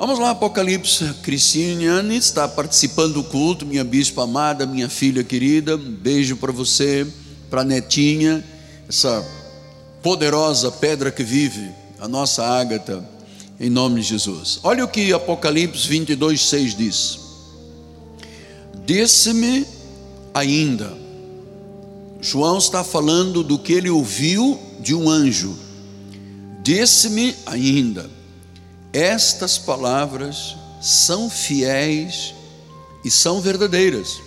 Vamos lá, Apocalipse. Cristiane está participando do culto, minha bispa amada, minha filha querida. Um beijo para você, para a netinha, essa poderosa pedra que vive, a nossa ágata, em nome de Jesus. Olha o que Apocalipse 22, 6 diz: Disse-me ainda, João está falando do que ele ouviu de um anjo. Disse-me ainda, estas palavras são fiéis e são verdadeiras.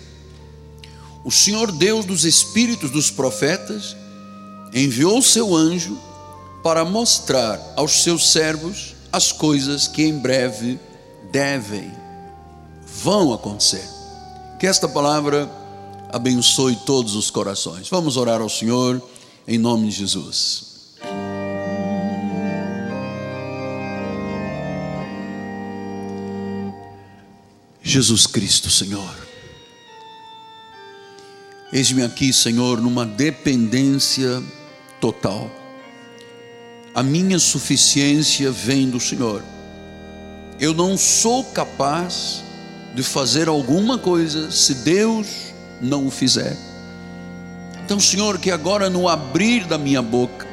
O Senhor Deus dos espíritos dos profetas enviou seu anjo para mostrar aos seus servos as coisas que em breve devem, vão acontecer. Que esta palavra abençoe todos os corações. Vamos orar ao Senhor em nome de Jesus. Jesus Cristo, Senhor. Eis-me aqui, Senhor, numa dependência total. A minha suficiência vem do Senhor. Eu não sou capaz de fazer alguma coisa se Deus não o fizer. Então, Senhor, que agora no abrir da minha boca,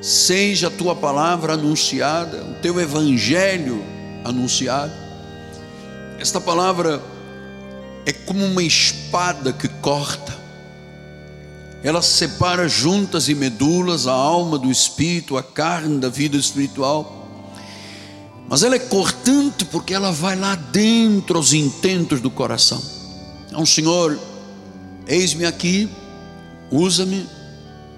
seja a tua palavra anunciada, o teu evangelho anunciado, esta palavra é como uma espada que corta, ela separa juntas e medulas a alma do espírito, a carne da vida espiritual. Mas ela é cortante porque ela vai lá dentro aos intentos do coração. Então, Senhor, eis-me aqui, usa-me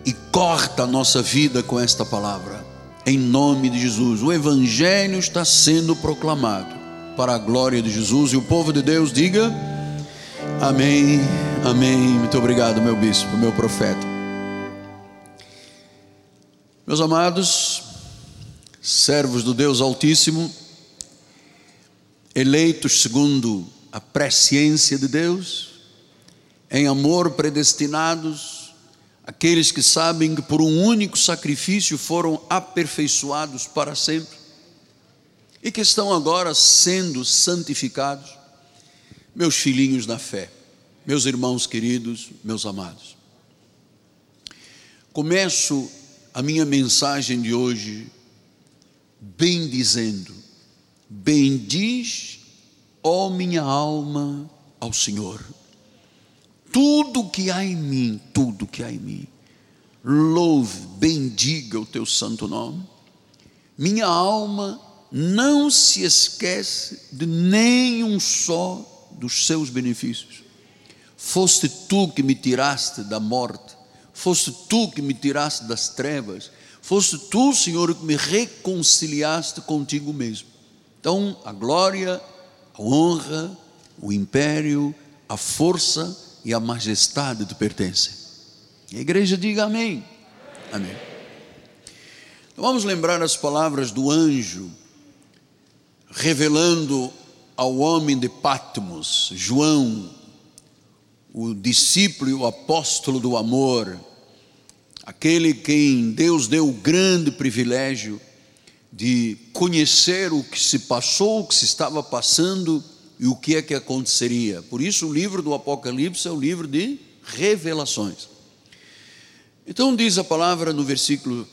e corta a nossa vida com esta palavra. Em nome de Jesus, o Evangelho está sendo proclamado para a glória de Jesus. E o povo de Deus diga: Amém, Amém. Muito obrigado, meu bispo, meu profeta. Meus amados, servos do Deus Altíssimo, eleitos segundo a presciência de Deus, em amor predestinados, aqueles que sabem que por um único sacrifício foram aperfeiçoados para sempre e que estão agora sendo santificados, meus filhinhos na fé, meus irmãos queridos, meus amados. Começo a minha mensagem de hoje bem dizendo: Bendiz, ó minha alma, ao Senhor. Tudo que há em mim, tudo que há em mim, louve, bendiga o teu santo nome. Minha alma não se esquece de nenhum só dos seus benefícios. Foste tu que me tiraste da morte, foste tu que me tiraste das trevas, foste tu, Senhor, que me reconciliaste contigo mesmo. Então, a glória, a honra, o império, a força e a majestade te pertencem. A igreja diga amém. Amém. Então, vamos lembrar as palavras do anjo revelando ao homem de Patmos, João, o discípulo e o apóstolo do amor, aquele quem Deus deu o grande privilégio de conhecer o que se passou, o que se estava passando e o que é que aconteceria. Por isso, o livro do Apocalipse é o livro de revelações. Então, diz a palavra no versículo,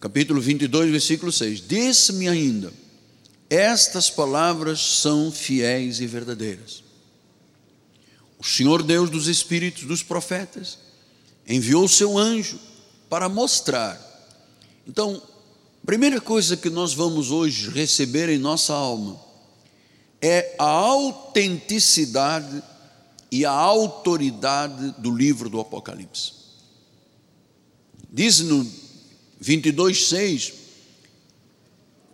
capítulo 22, versículo 6: Disse-me ainda estas palavras são fiéis e verdadeiras. O Senhor Deus dos Espíritos dos profetas enviou seu anjo para mostrar. Então, primeira coisa que nós vamos hoje receber em nossa alma é a autenticidade e a autoridade do livro do Apocalipse. Diz no 22:6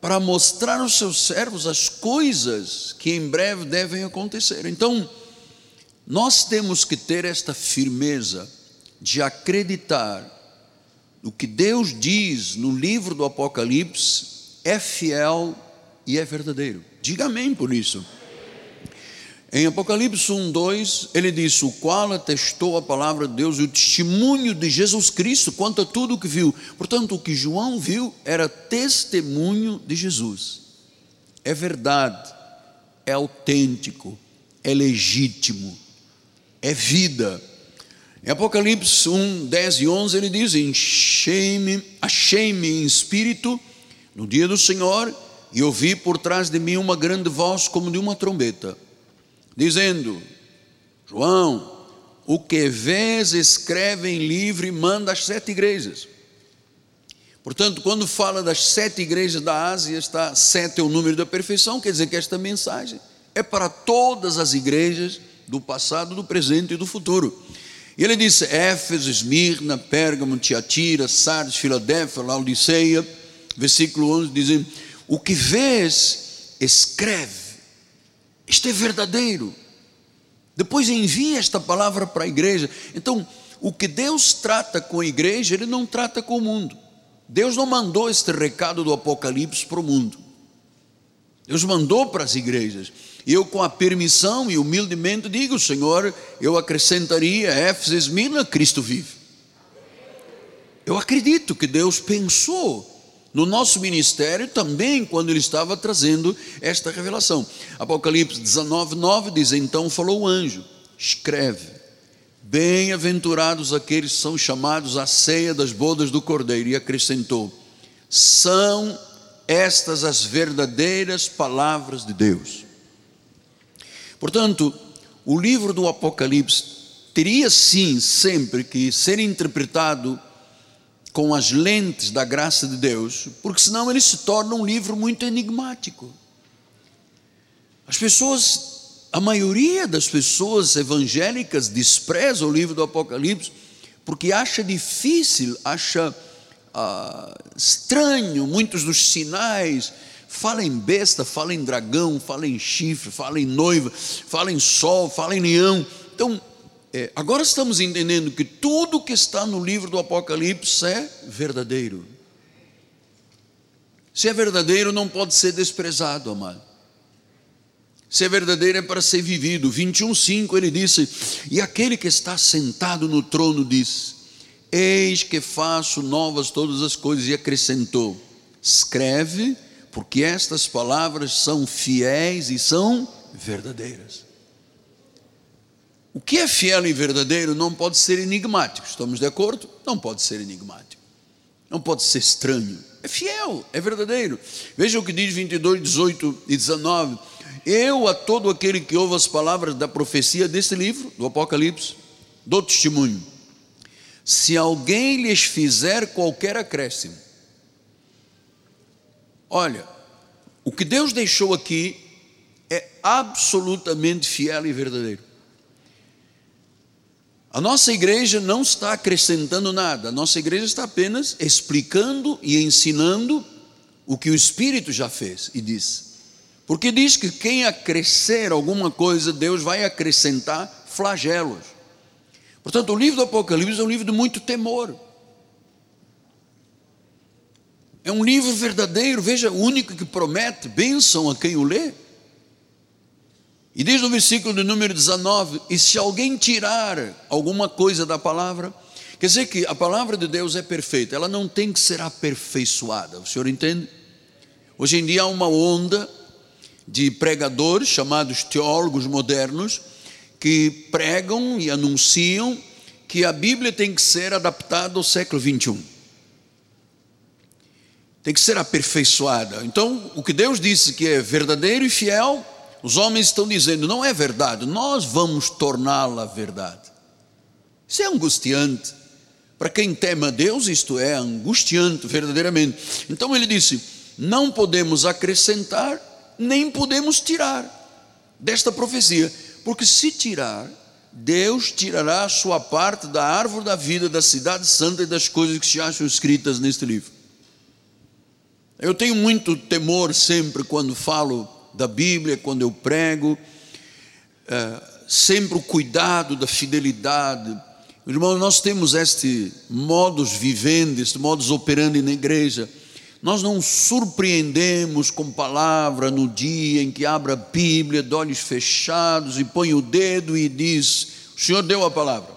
para mostrar aos seus servos as coisas que em breve devem acontecer. Então, nós temos que ter esta firmeza de acreditar no que Deus diz no livro do Apocalipse é fiel e é verdadeiro. Diga amém por isso. Em Apocalipse 1, 2, ele diz: O qual atestou a palavra de Deus e o testemunho de Jesus Cristo quanto a tudo o que viu. Portanto, o que João viu era testemunho de Jesus. é verdade, é autêntico, é legítimo, é vida. Em Apocalipse 1, 10 e 11 ele diz: Enchei-me, achei-me em espírito no dia do Senhor e ouvi por trás de mim uma grande voz como de uma trombeta, dizendo: João, o que vês, escreve em livro e manda às sete igrejas. Portanto, quando fala das sete igrejas da Ásia, está sete é o número da perfeição, quer dizer que esta mensagem é para todas as igrejas do passado, do presente e do futuro. E ele disse: Éfeso, Esmirna, Pérgamo, Tiatira, Sardes, Filadélfia, Laodiceia, versículo 11, dizendo: O que vês, escreve. Isto é verdadeiro. Depois envia esta palavra para a igreja. Então, o que Deus trata com a igreja, Ele não trata com o mundo. Deus não mandou este recado do Apocalipse para o mundo. Deus mandou para as igrejas. Eu, com a permissão e humildemente, digo: Senhor, eu acrescentaria Éfeso, Esmina, Cristo vive. Eu acredito que Deus pensou no nosso ministério também quando ele estava trazendo esta revelação. Apocalipse 19, 9 diz: Então falou o anjo, escreve, bem-aventurados aqueles que são chamados à ceia das bodas do cordeiro, e acrescentou: são estas as verdadeiras palavras de Deus. Portanto, o livro do Apocalipse teria sim sempre que ser interpretado com as lentes da graça de Deus, porque senão ele se torna um livro muito enigmático. As pessoas, a maioria das pessoas evangélicas despreza o livro do Apocalipse porque acha difícil, acha ah, estranho muitos dos sinais. Fala em besta, fala em dragão, fala em chifre, fala em noiva, fala em sol, fala em leão. Então, é, agora estamos entendendo que tudo que está no livro do Apocalipse é verdadeiro. Se é verdadeiro, não pode ser desprezado, amado. Se é verdadeiro, é para ser vivido. 21,5 ele disse: E aquele que está sentado no trono diz: Eis que faço novas todas as coisas. E acrescentou: Escreve, porque estas palavras são fiéis e são verdadeiras. O que é fiel e verdadeiro não pode ser enigmático, estamos de acordo? Não pode ser enigmático, não pode ser estranho, é fiel, é verdadeiro. Veja o que diz 22, 18 e 19: Eu a todo aquele que ouve as palavras da profecia desse livro, do Apocalipse, dou testemunho. Se alguém lhes fizer qualquer acréscimo, olha, o que Deus deixou aqui é absolutamente fiel e verdadeiro. A nossa igreja não está acrescentando nada, a nossa igreja está apenas explicando e ensinando o que o Espírito já fez e disse. Porque diz que quem acrescer alguma coisa, Deus vai acrescentar flagelos. Portanto, o livro do Apocalipse é um livro de muito temor. É um livro verdadeiro, veja, o único que promete bênção a quem o lê. E diz no versículo de número 19: E se alguém tirar alguma coisa da palavra, quer dizer que a palavra de Deus é perfeita, ela não tem que ser aperfeiçoada, o senhor entende? Hoje em dia há uma onda de pregadores, chamados teólogos modernos, que pregam e anunciam que a Bíblia tem que ser adaptada ao século 21. Tem que ser aperfeiçoada. Então, o que Deus disse que é verdadeiro e fiel, os homens estão dizendo, não é verdade, nós vamos torná-la verdade. Isso é angustiante. Para quem teme a Deus, isto é angustiante verdadeiramente. Então ele disse: não podemos acrescentar, nem podemos tirar desta profecia, porque se tirar, Deus tirará a sua parte da árvore da vida, da cidade santa e das coisas que se acham escritas neste livro. Eu tenho muito temor sempre quando falo da Bíblia, quando eu prego, é, sempre o cuidado da fidelidade. Irmão, nós temos este modus vivendo, este modus operandi na igreja. Nós não surpreendemos com palavra no dia em que abre a Bíblia, de olhos fechados, e põe o dedo e diz: O Senhor deu a palavra.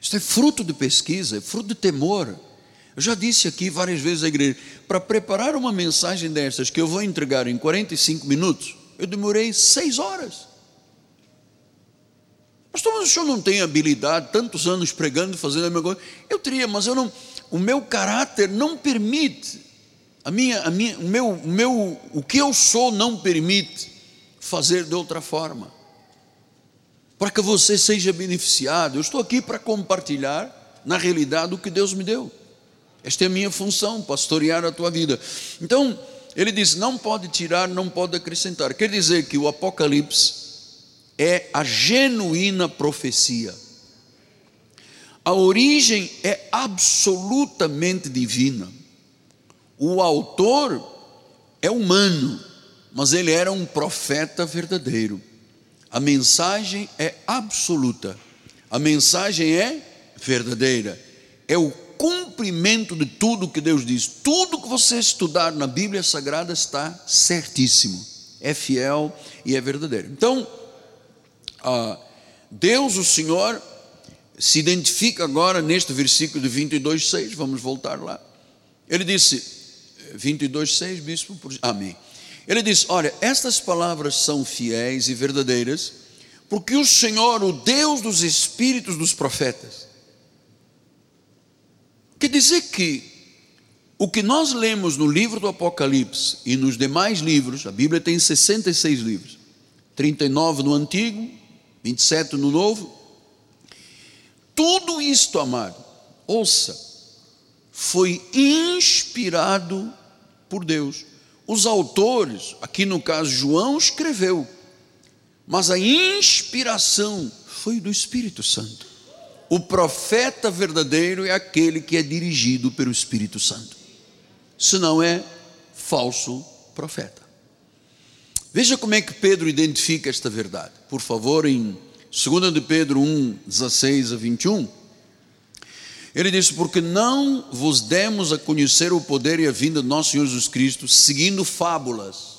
Isso é fruto de pesquisa, é fruto de temor. Eu já disse aqui várias vezes à igreja, para preparar uma mensagem dessas que eu vou entregar em 45 minutos, eu demorei seis horas. Pastor, mas o senhor não tem habilidade, tantos anos pregando, fazendo a mesma coisa. Eu teria, mas eu não, o meu caráter não permite, a minha, a minha, o, meu, o, meu, o que eu sou não permite fazer de outra forma. Para que você seja beneficiado, eu estou aqui para compartilhar, na realidade, o que Deus me deu. Esta é a minha função, pastorear a tua vida. Então, ele diz: não pode tirar, não pode acrescentar. Quer dizer que o Apocalipse é a genuína profecia. A origem é absolutamente divina. O autor é humano, mas ele era um profeta verdadeiro. A mensagem é absoluta, a mensagem é verdadeira, é o cumprimento de tudo que Deus diz. Tudo que você estudar na Bíblia Sagrada está certíssimo, é fiel e é verdadeiro. Então, Deus, o Senhor, se identifica agora neste versículo de 22, 6, vamos voltar lá. Ele disse, 22, 6, bispo, por... amém. Ele diz: Olha, estas palavras são fiéis e verdadeiras, porque o Senhor, o Deus dos espíritos dos profetas, Quer dizer que o que nós lemos no livro do Apocalipse e nos demais livros, a Bíblia tem 66 livros, 39 no Antigo, 27 no Novo. Tudo isto, amado, ouça, foi inspirado por Deus. Os autores, aqui no caso João, escreveu, mas a inspiração foi do Espírito Santo. O profeta verdadeiro é aquele que é dirigido pelo Espírito Santo. Senão é falso profeta. Veja como é que Pedro identifica esta verdade. Por favor, em 2 de Pedro 1, 16 a 21. Ele diz: Porque não vos demos a conhecer o poder e a vinda de nosso Senhor Jesus Cristo, seguindo fábulas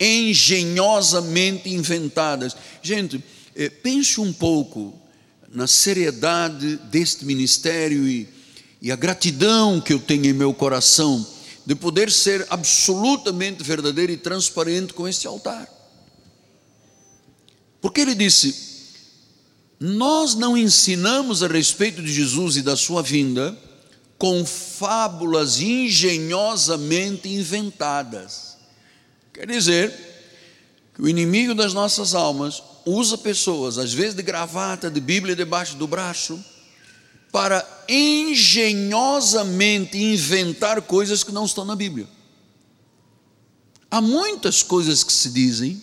engenhosamente inventadas. Gente, pense um pouco na seriedade deste ministério e, e a gratidão que eu tenho em meu coração de poder ser absolutamente verdadeiro e transparente com este altar. Porque ele disse: Nós não ensinamos a respeito de Jesus e da sua vinda com fábulas engenhosamente inventadas. Quer dizer, que o inimigo das nossas almas usa pessoas, às vezes de gravata, de Bíblia debaixo do braço, para engenhosamente inventar coisas que não estão na Bíblia. Há muitas coisas que se dizem,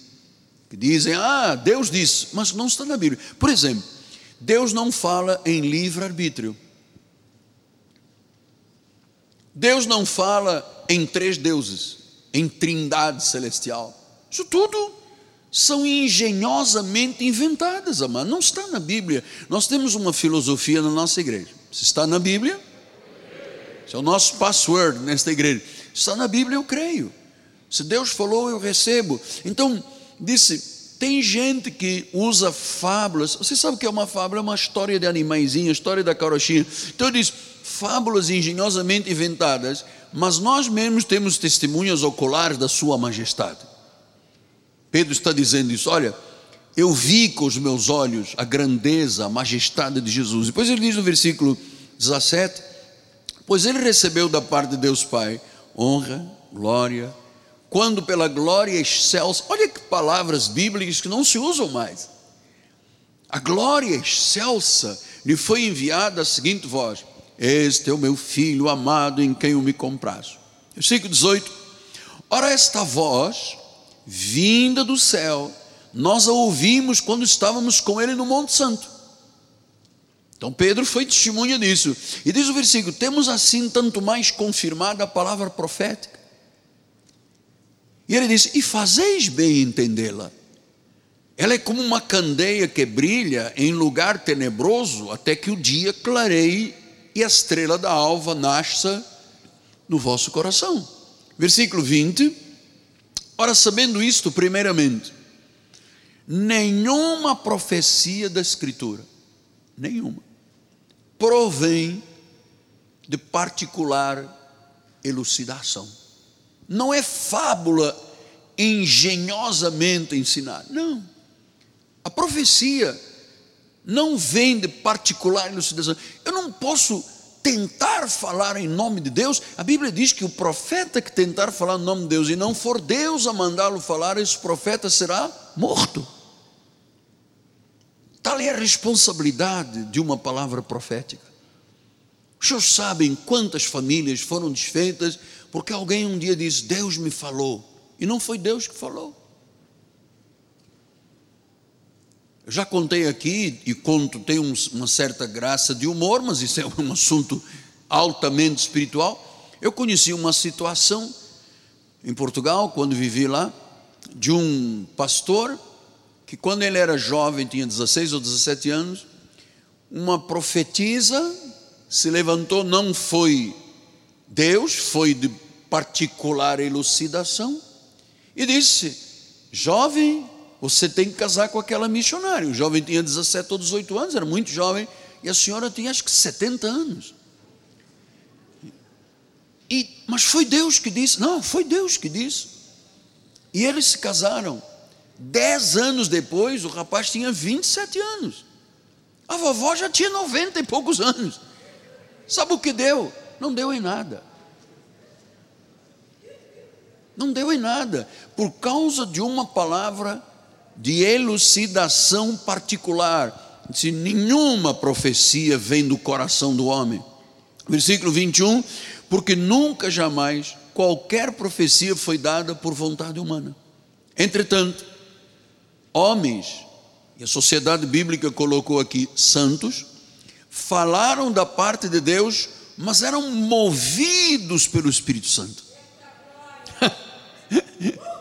que dizem, ah, Deus disse, mas não está na Bíblia. Por exemplo, Deus não fala em livre-arbítrio. Deus não fala em três deuses, em trindade celestial. Isso tudo são engenhosamente inventadas, amado. Não está na Bíblia. Nós temos uma filosofia na nossa igreja. Se está na Bíblia, é o nosso password nesta igreja. Está na Bíblia, eu creio. Se Deus falou, eu recebo. Então, disse, tem gente que usa fábulas. Você sabe o que é uma fábula? É uma história de animaizinho, história da carochinha. Então, diz, fábulas engenhosamente inventadas, mas nós mesmos temos testemunhas oculares da sua majestade. Pedro está dizendo isso, olha, eu vi com os meus olhos a grandeza, a majestade de Jesus. Depois ele diz no versículo 17: Pois ele recebeu da parte de Deus Pai honra, glória, quando pela glória excelsa, olha que palavras bíblicas que não se usam mais. A glória excelsa lhe foi enviada a seguinte voz: Este é o meu filho amado em quem eu me comprazo. Versículo 18: Ora, esta voz vinda do céu, nós a ouvimos quando estávamos com ele no Monte Santo. Então Pedro foi testemunha disso. E diz o versículo: temos assim tanto mais confirmada a palavra profética. E ele diz: e fazeis bem entendê-la. Ela é como uma candeia que brilha em lugar tenebroso até que o dia clareie e a estrela da alva nasça no vosso coração. Versículo 20. Ora, sabendo isto, primeiramente, nenhuma profecia da Escritura, nenhuma, provém de particular elucidação. Não é fábula engenhosamente ensinada. Não. A profecia não vem de particular elucidação. Eu não posso tentar falar em nome de Deus. A Bíblia diz que o profeta que tentar falar em nome de Deus e não for Deus a mandá-lo falar, esse profeta será morto. Tal é a responsabilidade de uma palavra profética. Os senhores sabem quantas famílias foram desfeitas porque alguém um dia disse: Deus me falou, e não foi Deus que falou. Eu já contei aqui e conto, tem uma certa graça de humor, mas isso é um assunto altamente espiritual. Eu conheci uma situação em Portugal, quando vivi lá, de um pastor que, quando ele era jovem, tinha 16 ou 17 anos, uma profetisa se levantou, não foi Deus, foi de particular elucidação, e disse: Jovem, você tem que casar com aquela missionária. O jovem tinha 17 ou 18 anos, era muito jovem, e a senhora tinha acho que 70 anos. E, mas foi Deus que disse, não, foi Deus que disse. E eles se casaram. Dez anos depois, o rapaz tinha 27 anos. A vovó já tinha 90 e poucos anos. Sabe o que deu? Não deu em nada. Não deu em nada. Por causa de uma palavra de elucidação particular. Se nenhuma profecia vem do coração do homem. Versículo 21, porque nunca jamais qualquer profecia foi dada por vontade humana. Entretanto, homens, e a sociedade bíblica colocou aqui santos, falaram da parte de Deus, mas eram movidos pelo Espírito Santo.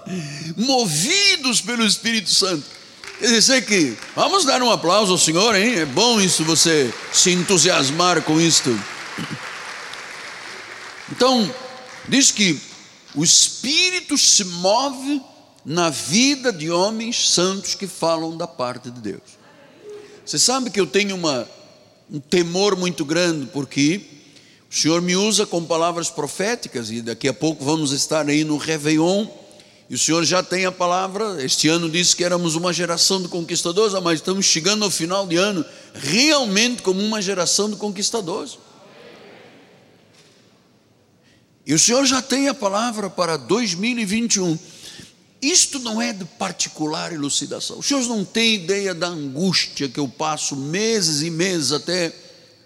movidos pelo Espírito Santo. Quer dizer que, vamos dar um aplauso ao Senhor, hein? É bom isso, você se entusiasmar com isto. Então, diz que o Espírito se move na vida de homens santos que falam da parte de Deus. Você sabe que eu tenho uma, um temor muito grande, porque o Senhor me usa com palavras proféticas, e daqui a pouco vamos estar aí no Réveillon e o Senhor já tem a palavra. Este ano disse que éramos uma geração de conquistadores, mas estamos chegando ao final de ano realmente como uma geração de conquistadores. E o Senhor já tem a palavra para 2021. Isto não é de particular elucidação. Os senhores não têm ideia da angústia que eu passo meses e meses até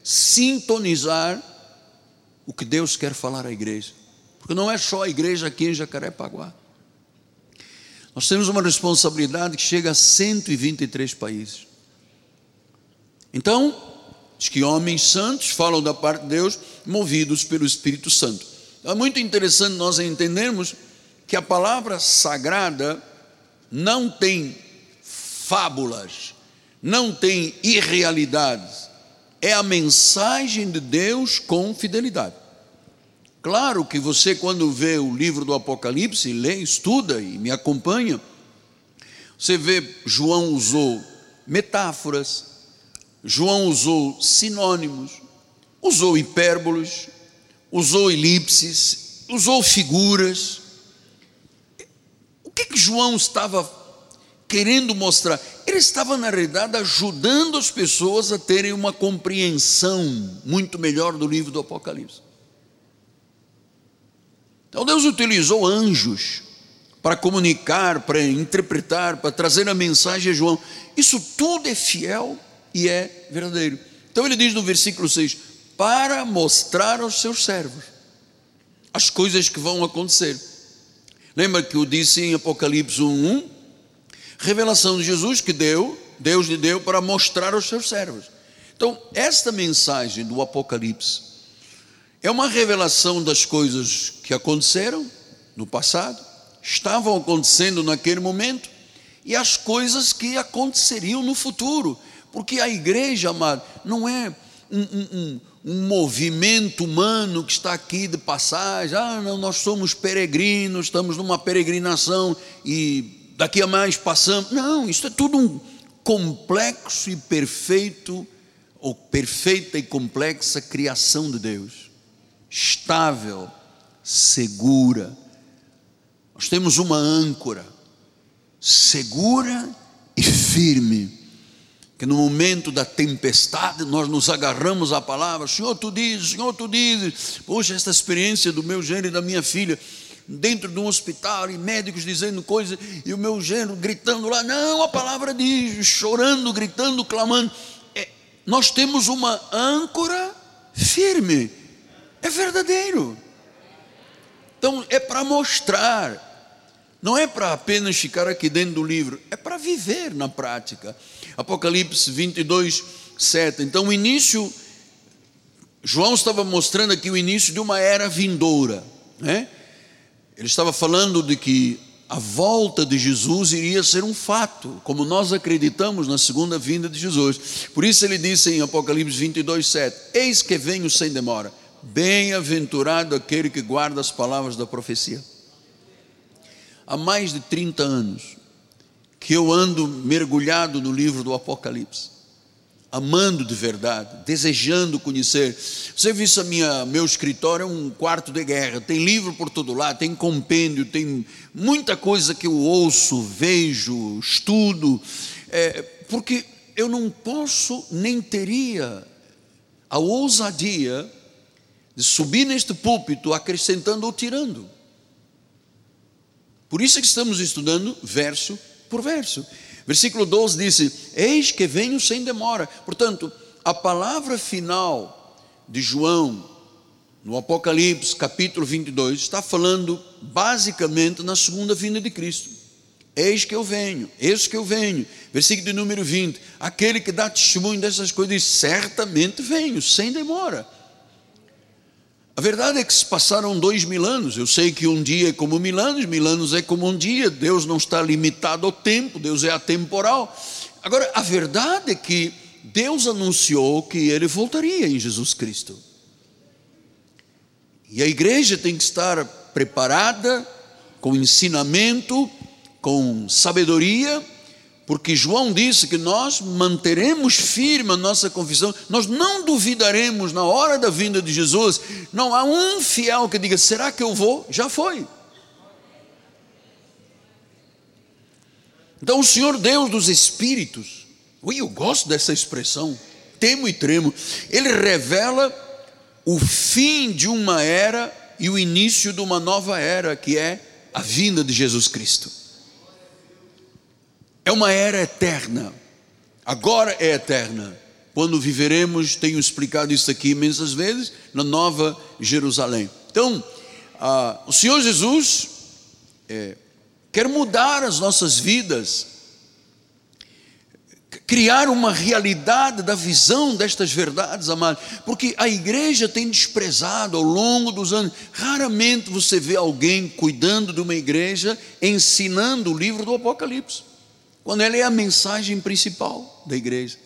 sintonizar o que Deus quer falar à igreja. Porque não é só a igreja aqui em Jacarepaguá. Nós temos uma responsabilidade que chega a 123 países. Então, diz que homens santos falam da parte de Deus, movidos pelo Espírito Santo. Então, é muito interessante nós entendermos que a palavra sagrada não tem fábulas, não tem irrealidades, é a mensagem de Deus com fidelidade. Claro que você, quando vê o livro do Apocalipse, lê, estuda e me acompanha, você vê João usou metáforas, João usou sinônimos, usou hipérboles, usou elipses, usou figuras. O que, que João estava querendo mostrar? Ele estava, na realidade, ajudando as pessoas a terem uma compreensão muito melhor do livro do Apocalipse. Então Deus utilizou anjos para comunicar, para interpretar, para trazer a mensagem a João. Isso tudo é fiel e é verdadeiro. Então ele diz no versículo 6: para mostrar aos seus servos as coisas que vão acontecer. Lembra que eu disse em Apocalipse 1:1? Revelação de Jesus que deu, Deus lhe deu para mostrar aos seus servos. Então, esta mensagem do Apocalipse é uma revelação das coisas que aconteceram no passado, estavam acontecendo naquele momento e as coisas que aconteceriam no futuro, porque a igreja, amado, não é um, um, um, movimento humano que está aqui de passagem, ah, não, nós somos peregrinos, estamos numa peregrinação e daqui a mais passamos. Não, isso é tudo um complexo e perfeito, ou perfeita e complexa criação de Deus estável, segura. Nós temos uma âncora segura e firme. Que no momento da tempestade nós nos agarramos à palavra, Senhor, tu dizes, Senhor, tu dizes. Poxa, esta experiência do meu gênero e da minha filha, dentro de um hospital, e médicos dizendo coisas, e o meu gênero gritando lá, não, a palavra diz, chorando, gritando, clamando. É, nós temos uma âncora firme, é verdadeiro. Então é para mostrar, não é para apenas ficar aqui dentro do livro, é para viver na prática. Apocalipse 22, 7. Então o início, João estava mostrando aqui o início de uma era vindoura, né? Ele estava falando de que a volta de Jesus iria ser um fato, como nós acreditamos na segunda vinda de Jesus. Por isso ele disse em Apocalipse 22, 7: Eis que venho sem demora, bem-aventurado aquele que guarda as palavras da profecia. Há mais de 30 anos que eu ando mergulhado no livro do Apocalipse amando de verdade, desejando conhecer. Você viu isso, minha, meu escritório é um quarto de guerra, tem livro por todo lado, tem compêndio, tem muita coisa que eu ouço, vejo, estudo, é, porque eu não posso nem teria a ousadia de subir neste púlpito acrescentando ou tirando. Por isso é que estamos estudando verso por verso. Versículo 12 disse: Eis que venho sem demora. Portanto, a palavra final de João, no Apocalipse, capítulo 22, está falando basicamente na segunda vinda de Cristo. Eis que eu venho, eis que eu venho. Versículo de número 20: Aquele que dá testemunho dessas coisas, certamente venho, sem demora. A verdade é que se passaram dois mil anos. Eu sei que um dia é como mil anos, mil anos é como um dia. Deus não está limitado ao tempo, Deus é atemporal. Agora, a verdade é que Deus anunciou que ele voltaria em Jesus Cristo. E a igreja tem que estar preparada, com ensinamento, com sabedoria, porque João disse que nós manteremos firme a nossa confissão, nós não duvidaremos na hora da vinda de Jesus. Não há um fiel que diga: será que eu vou? Já foi. Então, o Senhor Deus dos Espíritos, ui, eu gosto dessa expressão, temo e tremo, ele revela o fim de uma era e o início de uma nova era, que é a vinda de Jesus Cristo. É uma era eterna. Agora é eterna. Quando viveremos, tenho explicado isso aqui imensas vezes, na Nova Jerusalém. Então, ah, o Senhor Jesus é, quer mudar as nossas vidas, criar uma realidade da visão destas verdades, amados, porque a igreja tem desprezado ao longo dos anos. Raramente você vê alguém cuidando de uma igreja ensinando o livro do Apocalipse quando ela é a mensagem principal da igreja.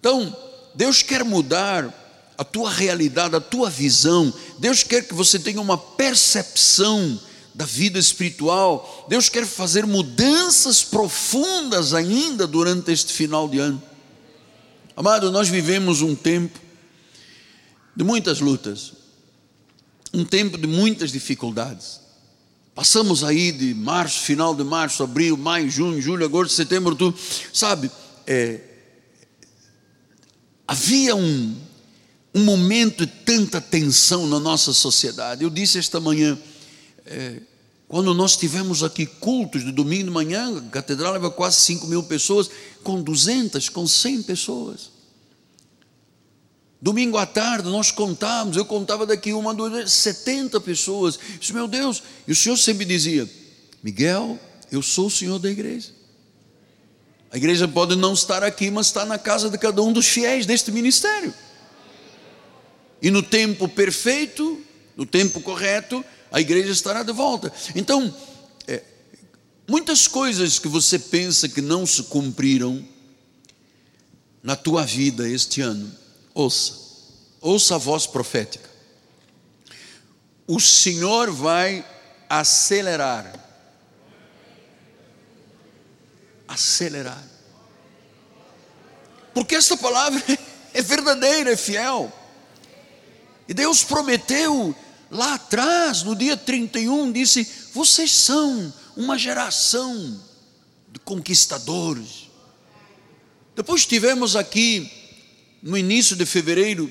Então, Deus quer mudar a tua realidade, a tua visão. Deus quer que você tenha uma percepção da vida espiritual. Deus quer fazer mudanças profundas ainda durante este final de ano. Amado, nós vivemos um tempo de muitas lutas, um tempo de muitas dificuldades. Passamos aí de março, final de março, abril, maio, junho, julho, agosto, setembro, outubro. Sabe, é, havia um, um momento de tanta tensão na nossa sociedade. Eu disse esta manhã, é, quando nós tivemos aqui cultos de domingo de manhã, a catedral leva quase 5 mil pessoas, com 200, com 100 pessoas. Domingo à tarde nós contávamos, eu contava daqui uma, duas, 70 pessoas. Disse, meu Deus, e o Senhor sempre dizia: Miguel, eu sou o Senhor da igreja. A igreja pode não estar aqui, mas está na casa de cada um dos fiéis deste ministério. E no tempo perfeito, no tempo correto, a igreja estará de volta. Então, é, muitas coisas que você pensa que não se cumpriram na tua vida este ano, Ouça, ouça a voz profética. O Senhor vai acelerar. Acelerar. Porque esta palavra é verdadeira, é fiel. E Deus prometeu lá atrás, no dia 31, disse: Vocês são uma geração de conquistadores. Depois tivemos aqui, no início de fevereiro,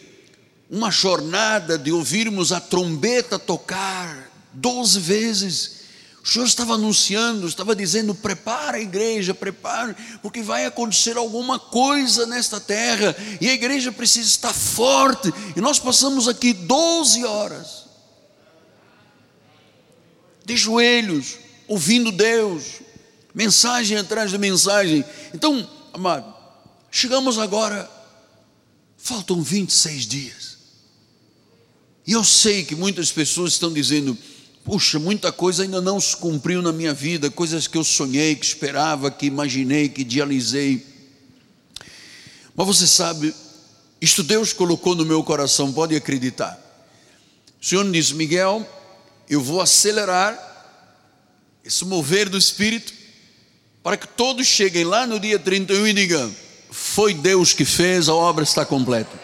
uma jornada de ouvirmos a trombeta tocar doze vezes. O Senhor estava anunciando, estava dizendo: prepara a igreja, prepara, porque vai acontecer alguma coisa nesta terra, e a igreja precisa estar forte. E nós passamos aqui 12 horas, de joelhos, ouvindo Deus, mensagem atrás de mensagem. Então, amado, chegamos agora, faltam 26 dias. E eu sei que muitas pessoas estão dizendo: puxa, muita coisa ainda não se cumpriu na minha vida, coisas que eu sonhei, que esperava, que imaginei, que idealizei. Mas você sabe, isto Deus colocou no meu coração, pode acreditar. O Senhor disse: Miguel, eu vou acelerar esse mover do Espírito, para que todos cheguem lá no dia 31 e digam: Foi Deus que fez, a obra está completa.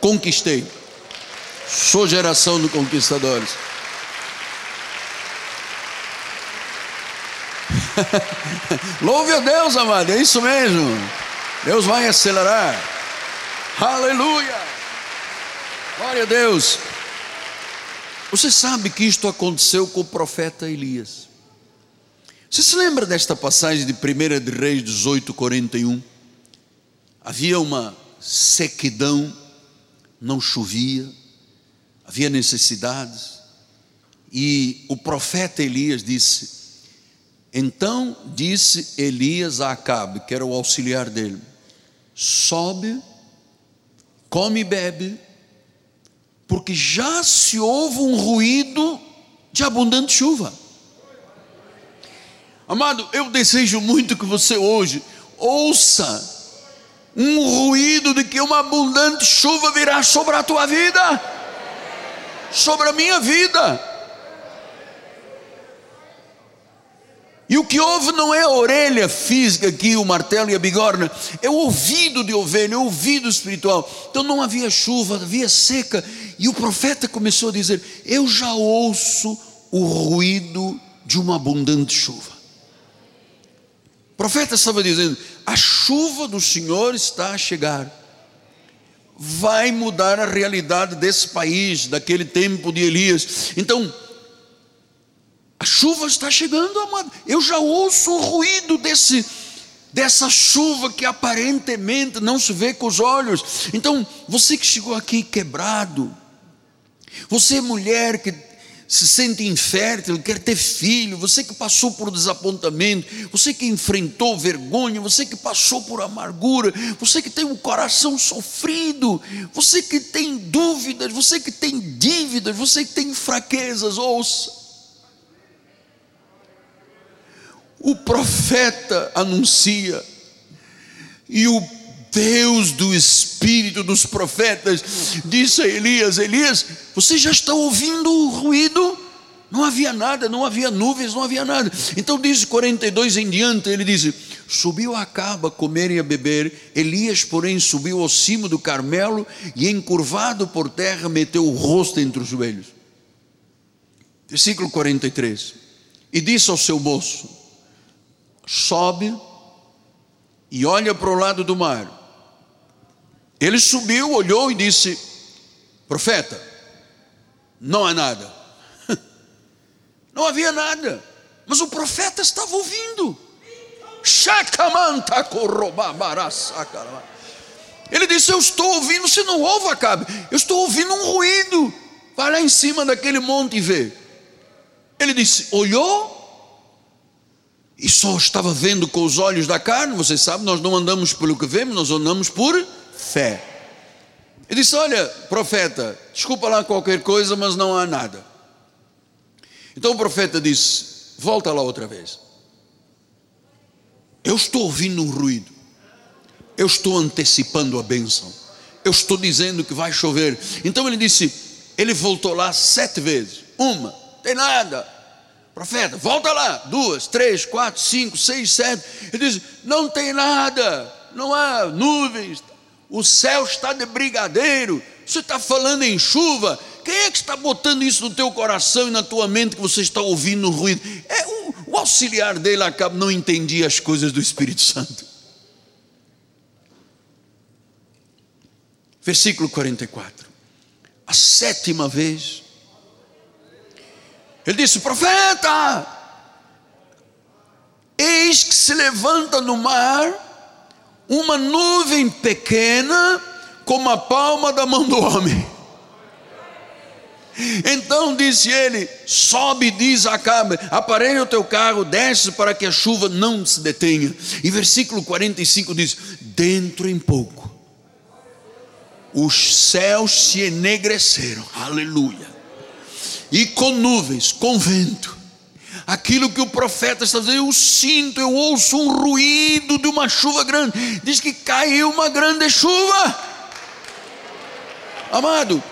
Conquistei. Sou geração de conquistadores. Louve a Deus, amado, é isso mesmo. Deus vai acelerar. Aleluia. Glória a Deus. Você sabe que isto aconteceu com o profeta Elias. Você se lembra desta passagem de 1 de Reis 18, 41? Havia uma sequidão, não chovia havia necessidades, e o profeta Elias disse: Então disse Elias a Acabe, que era o auxiliar dele: Sobe, come e bebe, porque já se ouve um ruído de abundante chuva. Amado, eu desejo muito que você hoje ouça um ruído de que uma abundante chuva virá sobre a tua vida sobre a minha vida. E o que houve não é a orelha física aqui, o martelo e a bigorna, é o ouvido de ovelha, é o ouvido espiritual. Então não havia chuva, havia seca. E o profeta começou a dizer: Eu já ouço o ruído de uma abundante chuva. O profeta estava dizendo: A chuva do Senhor está a chegar vai mudar a realidade desse país, daquele tempo de Elias. Então, a chuva está chegando, amado. Eu já ouço o ruído desse dessa chuva que aparentemente não se vê com os olhos. Então, você que chegou aqui quebrado, você mulher que se sente infértil, quer ter filho, você que passou por desapontamento, você que enfrentou vergonha, você que passou por amargura, você que tem um coração sofrido, você que tem dúvidas, você que tem dívidas, você que tem fraquezas, ouça. O profeta anuncia, e o Deus do Espírito dos profetas, disse a Elias: Elias, você já está ouvindo o ruído? Não havia nada, não havia nuvens, não havia nada. Então, diz 42 em diante, ele diz: Subiu a caba a comer e a beber. Elias, porém, subiu ao cimo do Carmelo e, encurvado por terra, meteu o rosto entre os joelhos. Versículo 43. E disse ao seu moço: Sobe e olha para o lado do mar ele subiu, olhou e disse: Profeta, não há nada. Não havia nada, mas o profeta estava ouvindo. Ele disse: Eu estou ouvindo, você não ouve, Acabe, eu estou ouvindo um ruído. Vai lá em cima daquele monte e vê. Ele disse: Olhou, e só estava vendo com os olhos da carne. Você sabe, nós não andamos pelo que vemos, nós andamos por fé. Ele disse: Olha, profeta, desculpa lá qualquer coisa, mas não há nada. Então o profeta disse: Volta lá outra vez. Eu estou ouvindo um ruído. Eu estou antecipando a bênção. Eu estou dizendo que vai chover. Então ele disse: Ele voltou lá sete vezes. Uma, tem nada. Profeta, volta lá. Duas, três, quatro, cinco, seis, sete. Ele disse: Não tem nada. Não há nuvens, o céu está de brigadeiro, Você está falando em chuva? Quem é que está botando isso no teu coração e na tua mente que você está ouvindo ruído? É o, o auxiliar dele acaba não entendia as coisas do Espírito Santo. Versículo 44. A sétima vez, ele disse: Profeta, eis que se levanta no mar uma nuvem pequena como a palma da mão do homem. Então disse ele: sobe, diz Acabe, aparelha o teu carro, desce para que a chuva não se detenha. E versículo 45 diz: dentro em pouco, os céus se enegreceram, aleluia, e com nuvens, com vento, aquilo que o profeta está dizendo, eu sinto, eu ouço um ruído de uma chuva grande, diz que caiu uma grande chuva. Amado,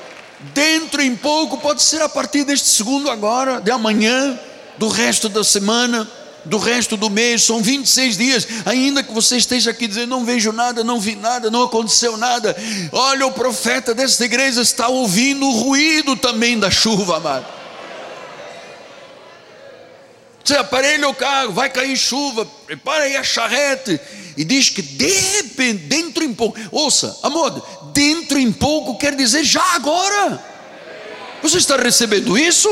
dentro em pouco, pode ser a partir deste segundo agora, de amanhã, do resto da semana, do resto do mês, são 26 dias, ainda que você esteja aqui dizendo, não vejo nada, não vi nada, não aconteceu nada. Olha, o profeta desta igreja está ouvindo o ruído também da chuva, amado. Você aparelha o carro, vai cair chuva, prepara aí a charrete, e diz que de repente, dentro em pouco, ouça, amor, dentro em pouco quer dizer já agora. Você está recebendo isso?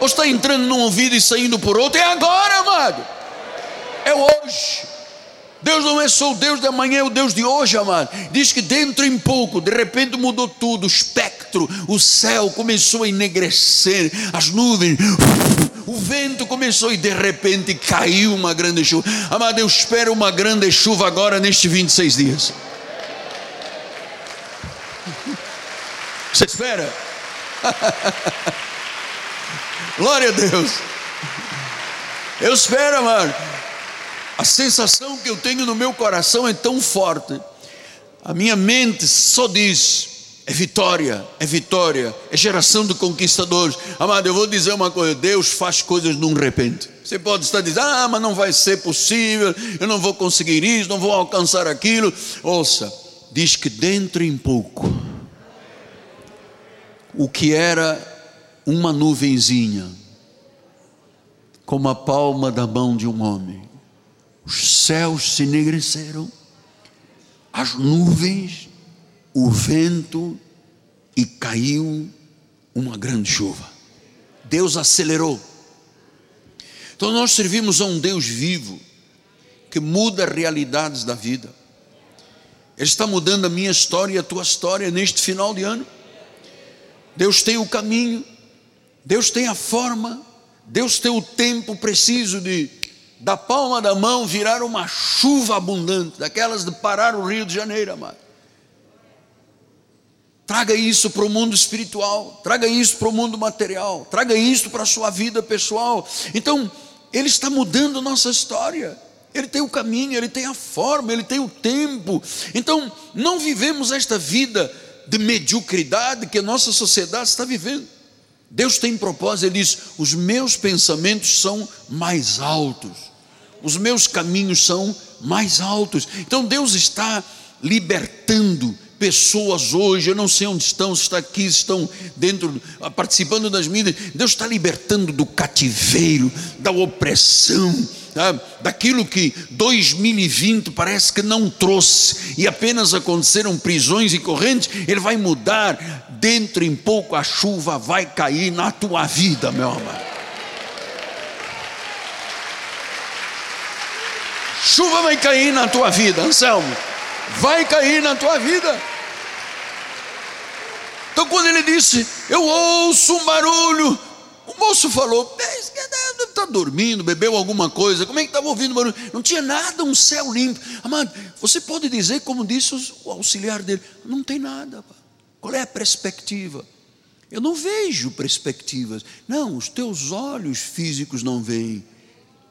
Ou está entrando num ouvido e saindo por outro? É agora, amado. É hoje. Deus não é só o Deus de amanhã, é o Deus de hoje, amado. Diz que dentro em pouco, de repente mudou tudo, o espectro, o céu começou a enegrecer, as nuvens, o vento começou e de repente caiu uma grande chuva. Amado, eu espero uma grande chuva agora nestes 26 dias. Você espera? Glória a Deus. Eu espero, amado. A sensação que eu tenho no meu coração é tão forte. A minha mente só diz: é vitória, é vitória, é geração de conquistadores. Amado, eu vou dizer uma coisa: Deus faz coisas num repente. Você pode estar dizendo, ah, mas não vai ser possível, eu não vou conseguir isso, não vou alcançar aquilo. Ouça, diz que dentro em pouco, o que era uma nuvenzinha, como a palma da mão de um homem, os céus se enegreceram, as nuvens, o vento e caiu uma grande chuva. Deus acelerou. Então nós servimos a um Deus vivo que muda realidades da vida. Ele está mudando a minha história e a tua história neste final de ano. Deus tem o caminho, Deus tem a forma, Deus tem o tempo preciso de da palma da mão virar uma chuva abundante, daquelas de parar o Rio de Janeiro, amado. Traga isso para o mundo espiritual, traga isso para o mundo material, traga isso para a sua vida pessoal. Então, Ele está mudando nossa história. Ele tem o caminho, ele tem a forma, ele tem o tempo. Então, não vivemos esta vida de mediocridade que a nossa sociedade está vivendo. Deus tem propósito, Ele diz: os meus pensamentos são mais altos os meus caminhos são mais altos. Então Deus está libertando pessoas hoje, eu não sei onde estão, se está aqui, estão dentro, participando das mídias. Deus está libertando do cativeiro, da opressão, tá? daquilo que 2020 parece que não trouxe e apenas aconteceram prisões e correntes. Ele vai mudar, dentro em pouco a chuva vai cair na tua vida, meu amado. Chuva vai cair na tua vida, Anselmo. Vai cair na tua vida. Então, quando ele disse, Eu ouço um barulho, o moço falou: Está dormindo, bebeu alguma coisa, como é que estava ouvindo barulho? Não tinha nada, um céu limpo. Amado, você pode dizer, como disse o auxiliar dele: Não tem nada. Qual é a perspectiva? Eu não vejo perspectivas. Não, os teus olhos físicos não veem,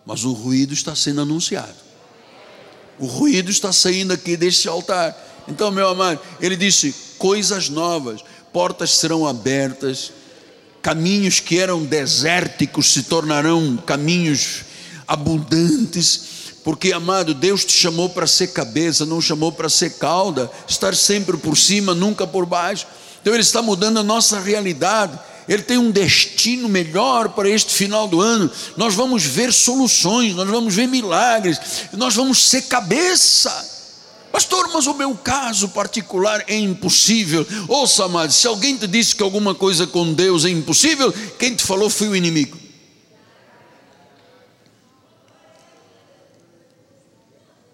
mas o ruído está sendo anunciado. O ruído está saindo aqui deste altar. Então, meu amado, ele disse: coisas novas, portas serão abertas, caminhos que eram desérticos se tornarão caminhos abundantes. Porque, amado, Deus te chamou para ser cabeça, não chamou para ser cauda, estar sempre por cima, nunca por baixo. Então Ele está mudando a nossa realidade. Ele tem um destino melhor para este final do ano. Nós vamos ver soluções, nós vamos ver milagres, nós vamos ser cabeça. Pastor, mas o meu caso particular é impossível. Ouça, amado, se alguém te disse que alguma coisa com Deus é impossível, quem te falou foi o inimigo.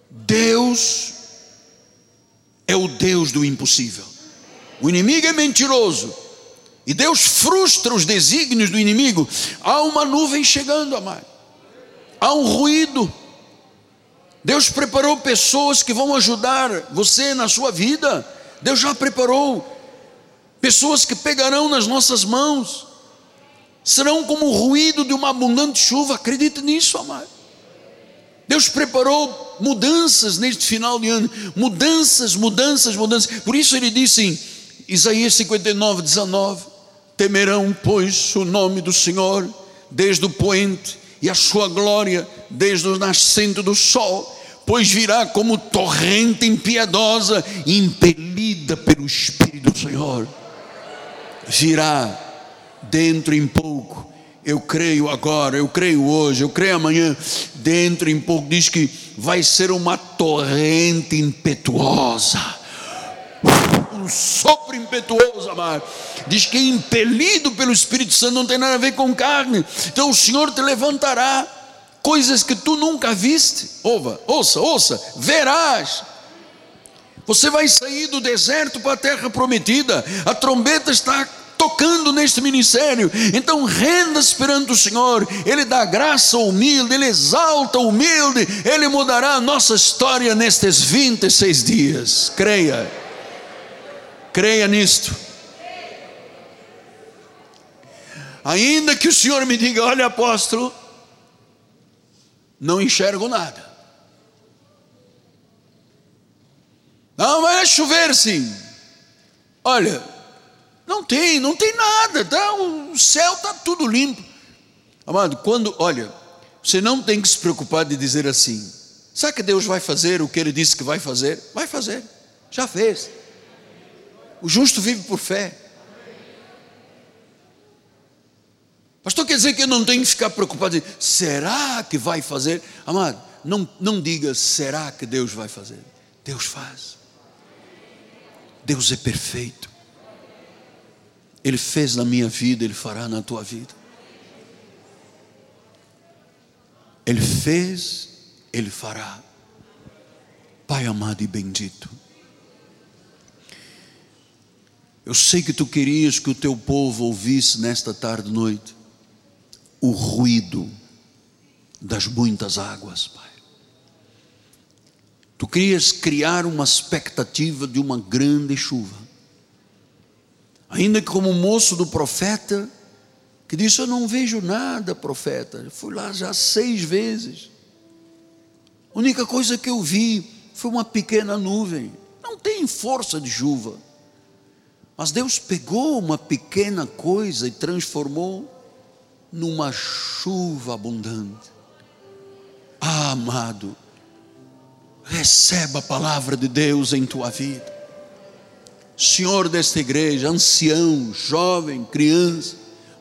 Deus é o Deus do impossível. O inimigo é mentiroso. E Deus frustra os desígnios do inimigo. Há uma nuvem chegando, amado. Há um ruído. Deus preparou pessoas que vão ajudar você na sua vida. Deus já preparou pessoas que pegarão nas nossas mãos. Serão como o ruído de uma abundante chuva. Acredite nisso, amado. Deus preparou mudanças neste final de ano, mudanças, mudanças, mudanças. Por isso ele disse em Isaías 59, 19: Temerão, pois, o nome do Senhor, desde o poente, e a sua glória, desde o nascente do sol, pois virá como torrente impiedosa, impelida pelo Espírito do Senhor. Virá dentro em pouco eu creio agora, eu creio hoje, eu creio amanhã. Dentro em pouco diz que vai ser uma torrente impetuosa. Um sopro impetuoso, amado. Diz que impelido pelo Espírito Santo, não tem nada a ver com carne. Então o Senhor te levantará coisas que tu nunca viste. Ouva, ouça, ouça, verás. Você vai sair do deserto para a terra prometida. A trombeta está tocando neste ministério. Então renda-se perante o Senhor, Ele dá graça ao humilde, Ele exalta o humilde, Ele mudará a nossa história nestes 26 dias. Creia, creia nisto. Ainda que o Senhor me diga, olha, apóstolo, não enxergo nada. Não vai chover sim. Olha, não tem, não tem nada, tá? o céu está tudo limpo. Amado, quando, olha, você não tem que se preocupar de dizer assim, sabe que Deus vai fazer o que Ele disse que vai fazer? Vai fazer, já fez. O justo vive por fé. Pastor, quer dizer que eu não tenho que ficar preocupado, será que vai fazer? Amado, não, não diga, será que Deus vai fazer? Deus faz. Deus é perfeito. Ele fez na minha vida, Ele fará na tua vida. Ele fez, Ele fará. Pai amado e bendito. Eu sei que tu querias que o teu povo ouvisse nesta tarde noite o ruído das muitas águas, Pai. Tu querias criar uma expectativa de uma grande chuva. Ainda que como moço do profeta, que disse: Eu não vejo nada, profeta. Eu fui lá já seis vezes. A única coisa que eu vi foi uma pequena nuvem. Não tem força de chuva. Mas Deus pegou uma pequena coisa e transformou numa chuva abundante. Ah, amado, receba a palavra de Deus em tua vida senhor desta igreja, ancião, jovem, criança,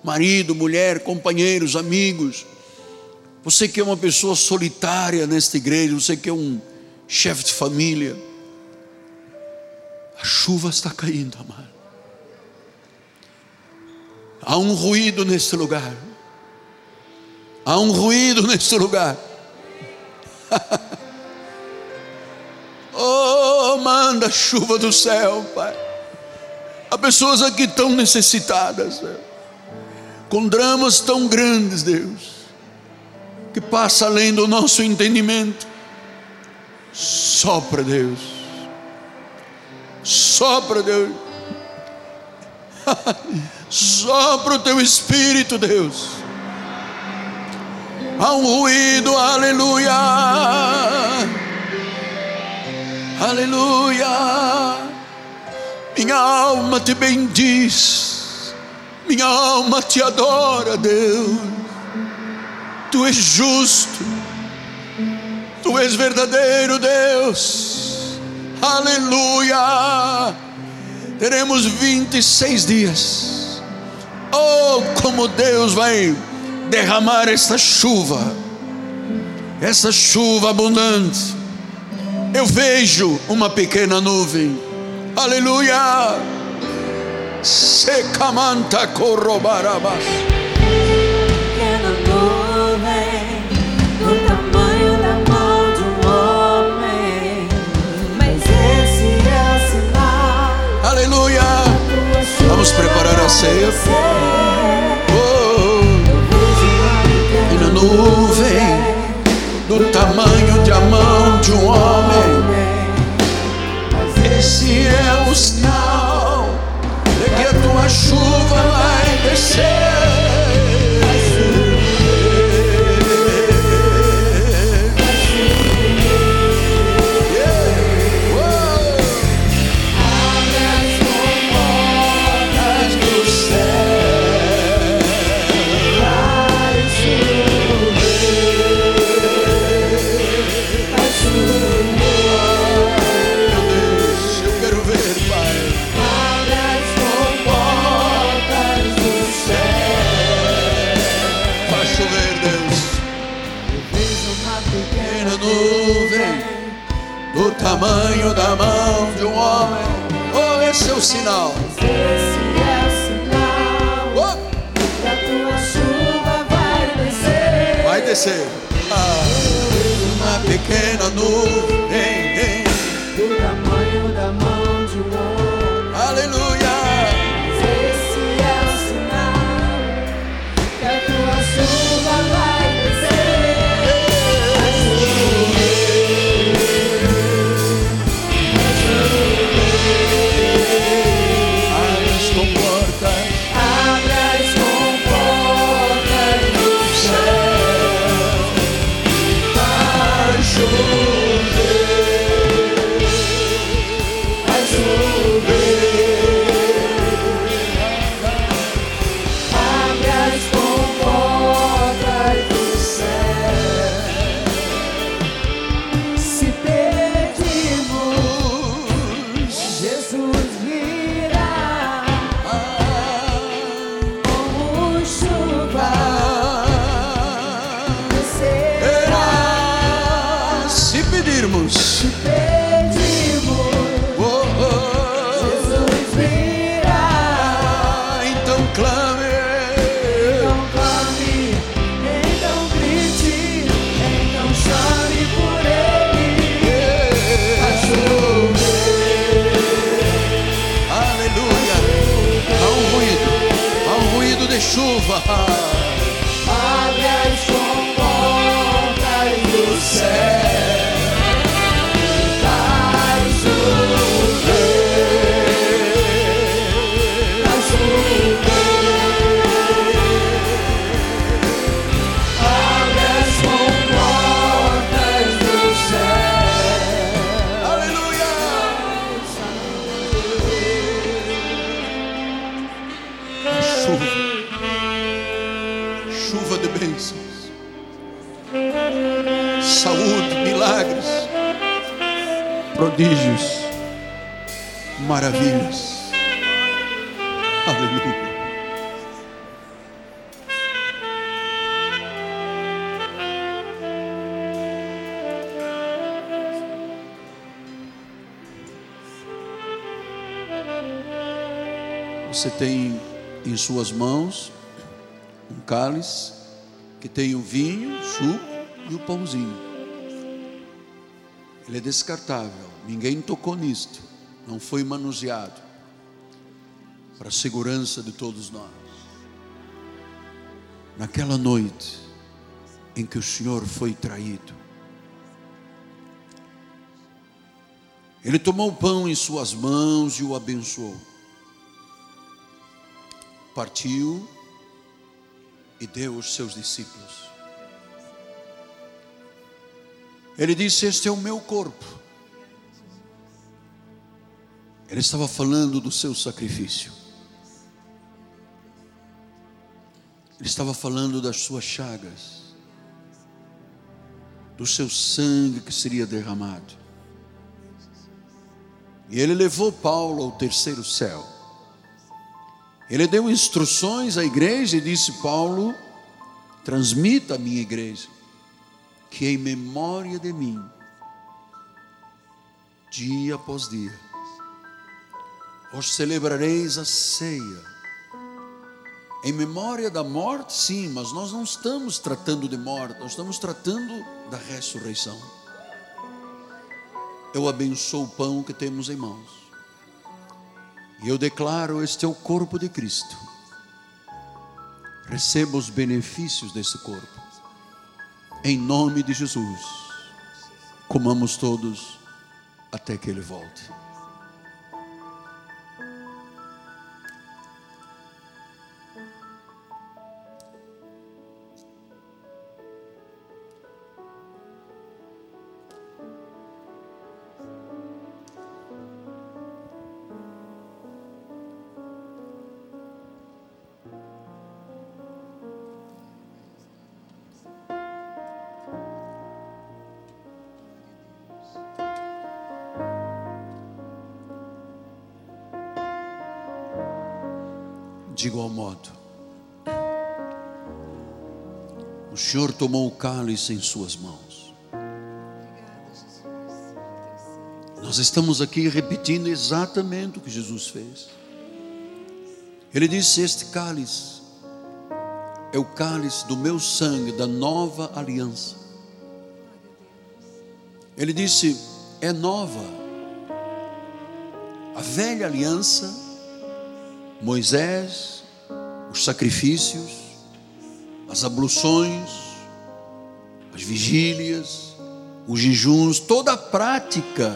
marido, mulher, companheiros, amigos, você que é uma pessoa solitária nesta igreja, você que é um chefe de família, a chuva está caindo, amado. Há um ruído neste lugar. Há um ruído neste lugar. oh, manda chuva do céu, Pai. Há pessoas aqui tão necessitadas, com dramas tão grandes, Deus, que passa além do nosso entendimento. Sopra, Deus. Sopra, Deus. Sopra o teu espírito, Deus. Há um ruído, aleluia. Aleluia. Minha alma te bendiz, minha alma te adora, Deus. Tu és justo, tu és verdadeiro, Deus. Aleluia. teremos 26 dias. Oh, como Deus vai derramar esta chuva, essa chuva abundante. Eu vejo uma pequena nuvem, aleluia. Secamanta corrobarabas. Pequena nuvem do tamanho da mão de um homem, mas esse é o sinal. Aleluia. Vamos preparar a ceia. Tamanho de a mão de um homem. Esse é o sinal de que a tua chuva prodígios, maravilhas. Aleluia. Você tem em suas mãos um cálice que tem o vinho, o suco e o pãozinho. Ele é descartável, ninguém tocou nisto, não foi manuseado para a segurança de todos nós. Naquela noite em que o Senhor foi traído, ele tomou o pão em suas mãos e o abençoou partiu e deu aos seus discípulos. Ele disse: Este é o meu corpo. Ele estava falando do seu sacrifício. Ele estava falando das suas chagas, do seu sangue que seria derramado. E ele levou Paulo ao terceiro céu. Ele deu instruções à igreja e disse: Paulo, transmita à minha igreja que em memória de mim, dia após dia, vos celebrareis a ceia. Em memória da morte, sim, mas nós não estamos tratando de morte, nós estamos tratando da ressurreição. Eu abençoo o pão que temos em mãos. E eu declaro: este é o corpo de Cristo. Receba os benefícios desse corpo. Em nome de Jesus. Comamos todos até que Ele volte. De igual modo, o Senhor tomou o cálice em Suas mãos. Nós estamos aqui repetindo exatamente o que Jesus fez. Ele disse: Este cálice é o cálice do meu sangue, da nova aliança. Ele disse: É nova. A velha aliança Moisés, os sacrifícios, as abluções, as vigílias, os jejuns, toda a prática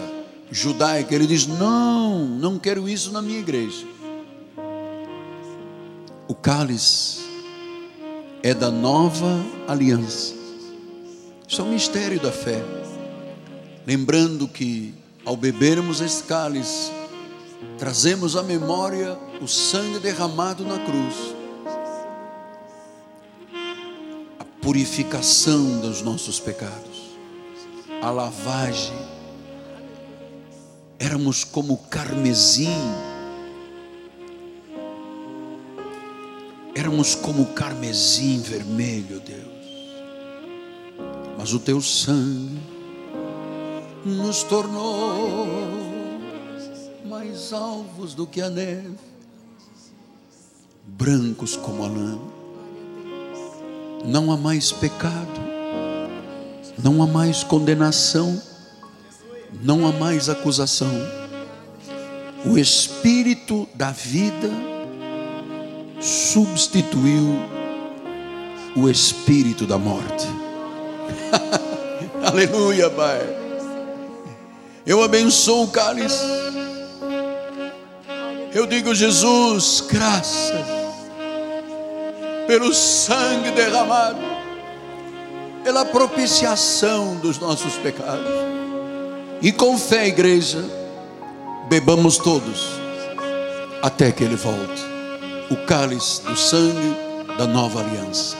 judaica. Ele diz: Não, não quero isso na minha igreja. O cálice é da nova aliança. Isso é um mistério da fé. Lembrando que ao bebermos esse cálice, trazemos à memória o sangue derramado na cruz, a purificação dos nossos pecados, a lavagem. Éramos como carmesim, éramos como carmesim vermelho, Deus, mas o teu sangue nos tornou mais alvos do que a neve, brancos como a lã. Não há mais pecado, não há mais condenação, não há mais acusação. O Espírito da vida substituiu o Espírito da morte. Aleluia, Pai. Eu abençoo o cálice. Eu digo, Jesus, graças pelo sangue derramado, pela propiciação dos nossos pecados. E com fé, igreja, bebamos todos até que Ele volte o cálice do sangue da nova aliança.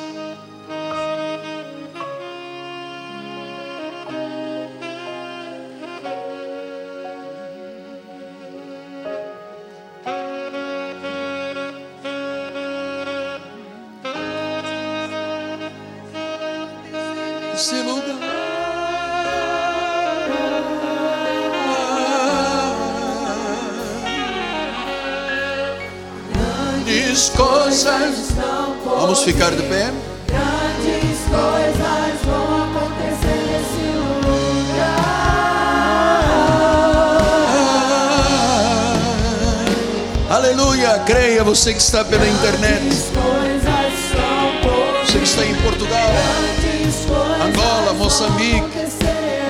Você que está pela internet, você que está em Portugal, Angola, Moçambique.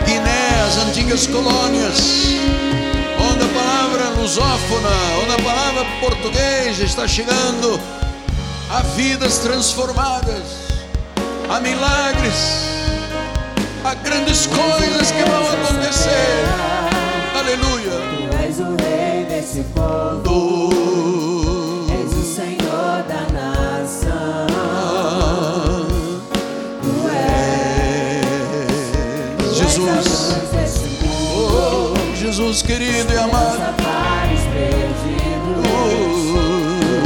Guiné, as antigas colônias, onde a palavra lusófona, onde a palavra português está chegando, há vidas transformadas, há milagres, há grandes coisas que vão acontecer. Aleluia. Tu és o rei desse povo, Jesus, querido e amado. Safários perdidos,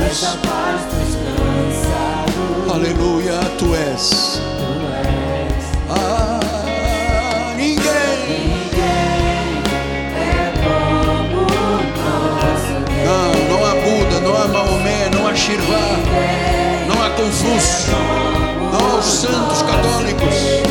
és Oh, capaz descansado. aleluia, tu és. És. Ah, é como nosso Deus. Não, não há Buda, não há Maomé, não há Shirvá, não há Confúcio, não há os santos católicos.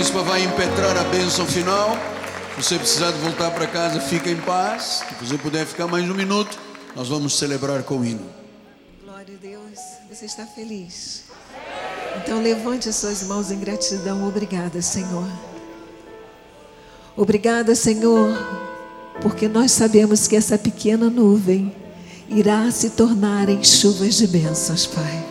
Bispo vai impetrar a bênção final. Se você precisar de voltar para casa, fica em paz. Se você puder ficar mais um minuto, nós vamos celebrar com o hino. Glória a Deus. Você está feliz? Então levante as suas mãos em gratidão. Obrigada, Senhor. Obrigada, Senhor, porque nós sabemos que essa pequena nuvem irá se tornar em chuvas de bênçãos, Pai.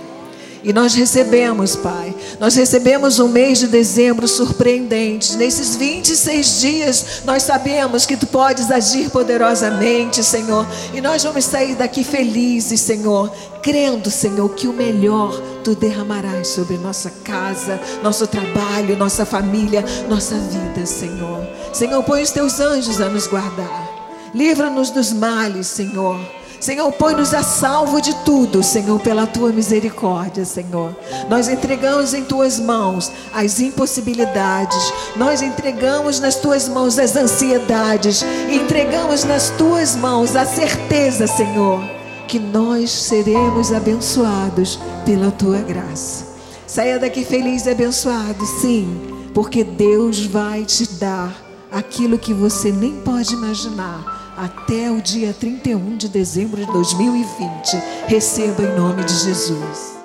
E nós recebemos, Pai, nós recebemos um mês de dezembro surpreendente. Nesses 26 dias, nós sabemos que Tu podes agir poderosamente, Senhor. E nós vamos sair daqui felizes, Senhor, crendo, Senhor, que o melhor Tu derramarás sobre nossa casa, nosso trabalho, nossa família, nossa vida, Senhor. Senhor, põe os Teus anjos a nos guardar. Livra-nos dos males, Senhor. Senhor, põe-nos a salvo de tudo, Senhor, pela tua misericórdia, Senhor. Nós entregamos em tuas mãos as impossibilidades, nós entregamos nas tuas mãos as ansiedades, entregamos nas tuas mãos a certeza, Senhor, que nós seremos abençoados pela tua graça. Saia daqui feliz e abençoado, sim, porque Deus vai te dar aquilo que você nem pode imaginar até o dia 31 de dezembro de 2020. Receba em nome de Jesus.